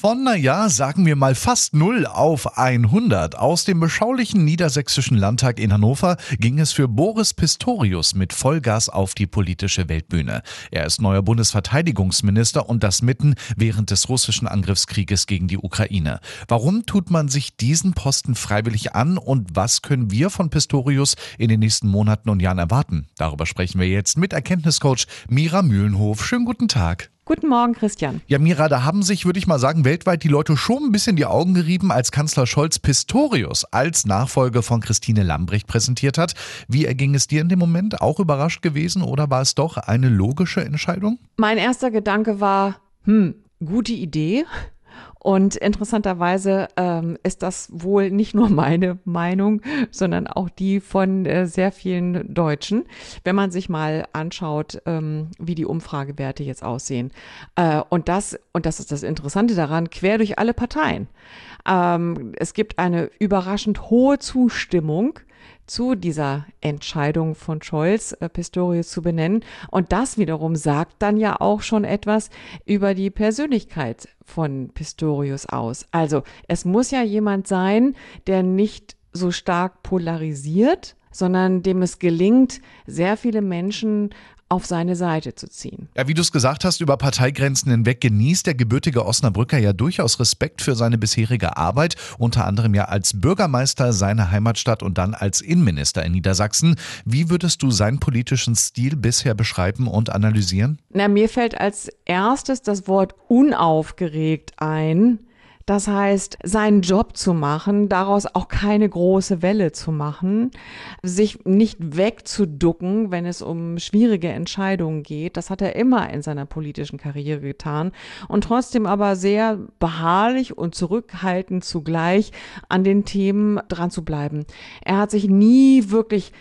Von, naja, sagen wir mal fast 0 auf 100 aus dem beschaulichen niedersächsischen Landtag in Hannover ging es für Boris Pistorius mit Vollgas auf die politische Weltbühne. Er ist neuer Bundesverteidigungsminister und das mitten während des russischen Angriffskrieges gegen die Ukraine. Warum tut man sich diesen Posten freiwillig an und was können wir von Pistorius in den nächsten Monaten und Jahren erwarten? Darüber sprechen wir jetzt mit Erkenntniscoach Mira Mühlenhof. Schönen guten Tag. Guten Morgen, Christian. Ja, Mira, da haben sich, würde ich mal sagen, weltweit die Leute schon ein bisschen die Augen gerieben, als Kanzler Scholz Pistorius als Nachfolger von Christine Lambrecht präsentiert hat. Wie erging es dir in dem Moment? Auch überrascht gewesen oder war es doch eine logische Entscheidung? Mein erster Gedanke war, hm, gute Idee. Und interessanterweise ähm, ist das wohl nicht nur meine Meinung, sondern auch die von äh, sehr vielen Deutschen, wenn man sich mal anschaut, ähm, wie die Umfragewerte jetzt aussehen. Äh, und das, und das ist das Interessante daran, quer durch alle Parteien. Ähm, es gibt eine überraschend hohe Zustimmung zu dieser Entscheidung von Scholz, äh, Pistorius zu benennen. Und das wiederum sagt dann ja auch schon etwas über die Persönlichkeit von Pistorius aus. Also es muss ja jemand sein, der nicht so stark polarisiert, sondern dem es gelingt, sehr viele Menschen auf seine Seite zu ziehen. Ja, wie du es gesagt hast, über Parteigrenzen hinweg genießt der gebürtige Osnabrücker ja durchaus Respekt für seine bisherige Arbeit, unter anderem ja als Bürgermeister seiner Heimatstadt und dann als Innenminister in Niedersachsen. Wie würdest du seinen politischen Stil bisher beschreiben und analysieren? Na, mir fällt als erstes das Wort unaufgeregt ein. Das heißt, seinen Job zu machen, daraus auch keine große Welle zu machen, sich nicht wegzuducken, wenn es um schwierige Entscheidungen geht. Das hat er immer in seiner politischen Karriere getan und trotzdem aber sehr beharrlich und zurückhaltend zugleich an den Themen dran zu bleiben. Er hat sich nie wirklich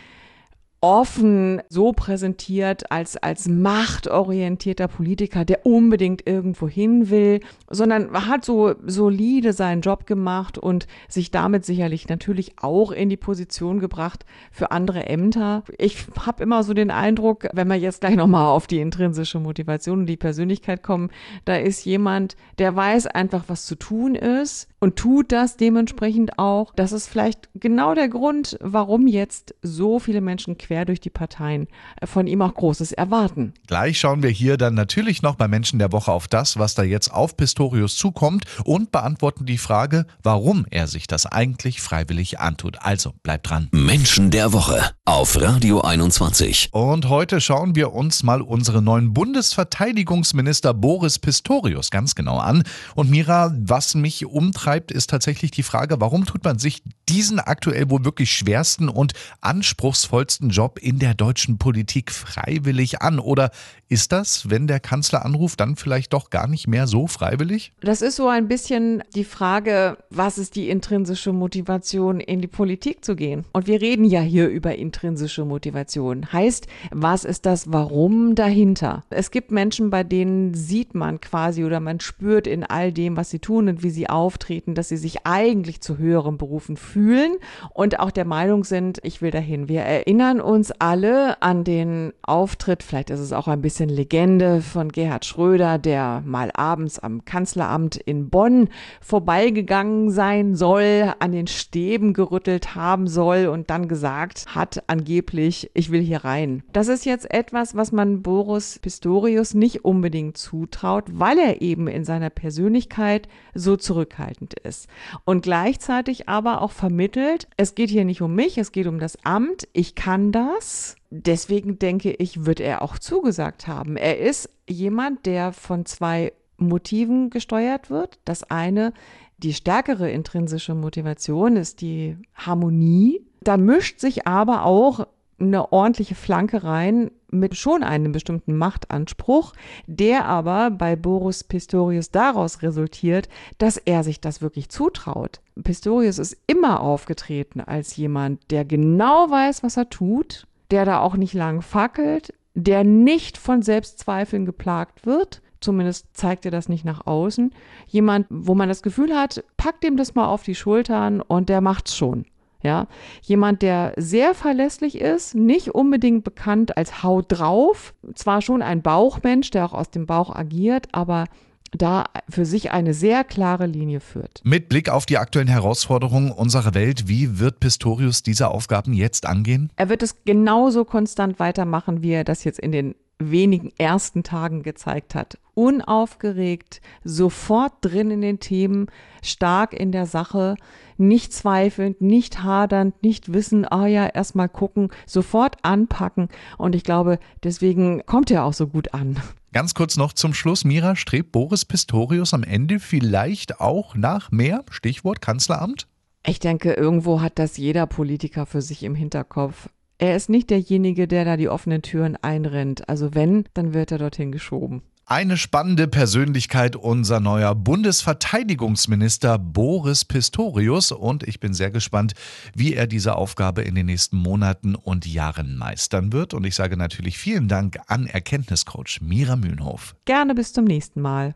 offen so präsentiert als, als machtorientierter Politiker, der unbedingt irgendwo hin will, sondern hat so solide seinen Job gemacht und sich damit sicherlich natürlich auch in die Position gebracht für andere Ämter. Ich habe immer so den Eindruck, wenn wir jetzt gleich nochmal auf die intrinsische Motivation und die Persönlichkeit kommen, da ist jemand, der weiß einfach, was zu tun ist und tut das dementsprechend auch. Das ist vielleicht genau der Grund, warum jetzt so viele Menschen quer durch die Parteien von ihm auch Großes erwarten. Gleich schauen wir hier dann natürlich noch bei Menschen der Woche auf das, was da jetzt auf Pistorius zukommt und beantworten die Frage, warum er sich das eigentlich freiwillig antut. Also bleibt dran. Menschen der Woche auf Radio 21. Und heute schauen wir uns mal unseren neuen Bundesverteidigungsminister Boris Pistorius ganz genau an. Und Mira, was mich umtreibt, ist tatsächlich die Frage, warum tut man sich diesen aktuell wohl wirklich schwersten und anspruchsvollsten Job in der deutschen Politik freiwillig an? Oder ist das, wenn der Kanzler anruft, dann vielleicht doch gar nicht mehr so freiwillig? Das ist so ein bisschen die Frage, was ist die intrinsische Motivation, in die Politik zu gehen? Und wir reden ja hier über intrinsische Motivation. Heißt, was ist das Warum dahinter? Es gibt Menschen, bei denen sieht man quasi oder man spürt in all dem, was sie tun und wie sie auftreten, dass sie sich eigentlich zu höheren Berufen fühlen und auch der Meinung sind, ich will dahin. Wir erinnern uns alle an den Auftritt, vielleicht ist es auch ein bisschen Legende von Gerhard Schröder, der mal abends am Kanzleramt in Bonn vorbeigegangen sein soll, an den Stäben gerüttelt haben soll und dann gesagt hat, angeblich, ich will hier rein. Das ist jetzt etwas, was man Boris Pistorius nicht unbedingt zutraut, weil er eben in seiner Persönlichkeit so zurückhaltend ist. Und gleichzeitig aber auch vermittelt, es geht hier nicht um mich, es geht um das Amt, ich kann das. Deswegen denke ich, wird er auch zugesagt haben. Er ist jemand, der von zwei Motiven gesteuert wird. Das eine, die stärkere intrinsische Motivation ist die Harmonie. Da mischt sich aber auch eine ordentliche Flanke rein mit schon einem bestimmten Machtanspruch, der aber bei Boris Pistorius daraus resultiert, dass er sich das wirklich zutraut. Pistorius ist immer aufgetreten als jemand, der genau weiß, was er tut, der da auch nicht lang fackelt, der nicht von Selbstzweifeln geplagt wird, zumindest zeigt er das nicht nach außen. Jemand, wo man das Gefühl hat, packt ihm das mal auf die Schultern und der macht's schon. Ja, jemand, der sehr verlässlich ist, nicht unbedingt bekannt als Haut drauf, zwar schon ein Bauchmensch, der auch aus dem Bauch agiert, aber da für sich eine sehr klare Linie führt. Mit Blick auf die aktuellen Herausforderungen unserer Welt, wie wird Pistorius diese Aufgaben jetzt angehen? Er wird es genauso konstant weitermachen, wie er das jetzt in den wenigen ersten Tagen gezeigt hat. Unaufgeregt, sofort drin in den Themen, stark in der Sache, nicht zweifelnd, nicht hadernd, nicht wissen, ah ja, erstmal gucken, sofort anpacken. Und ich glaube, deswegen kommt er auch so gut an. Ganz kurz noch zum Schluss. Mira, strebt Boris Pistorius am Ende vielleicht auch nach mehr? Stichwort Kanzleramt? Ich denke, irgendwo hat das jeder Politiker für sich im Hinterkopf. Er ist nicht derjenige, der da die offenen Türen einrennt. Also wenn, dann wird er dorthin geschoben. Eine spannende Persönlichkeit, unser neuer Bundesverteidigungsminister Boris Pistorius. Und ich bin sehr gespannt, wie er diese Aufgabe in den nächsten Monaten und Jahren meistern wird. Und ich sage natürlich vielen Dank an Erkenntniscoach Mira Mühlenhof. Gerne bis zum nächsten Mal.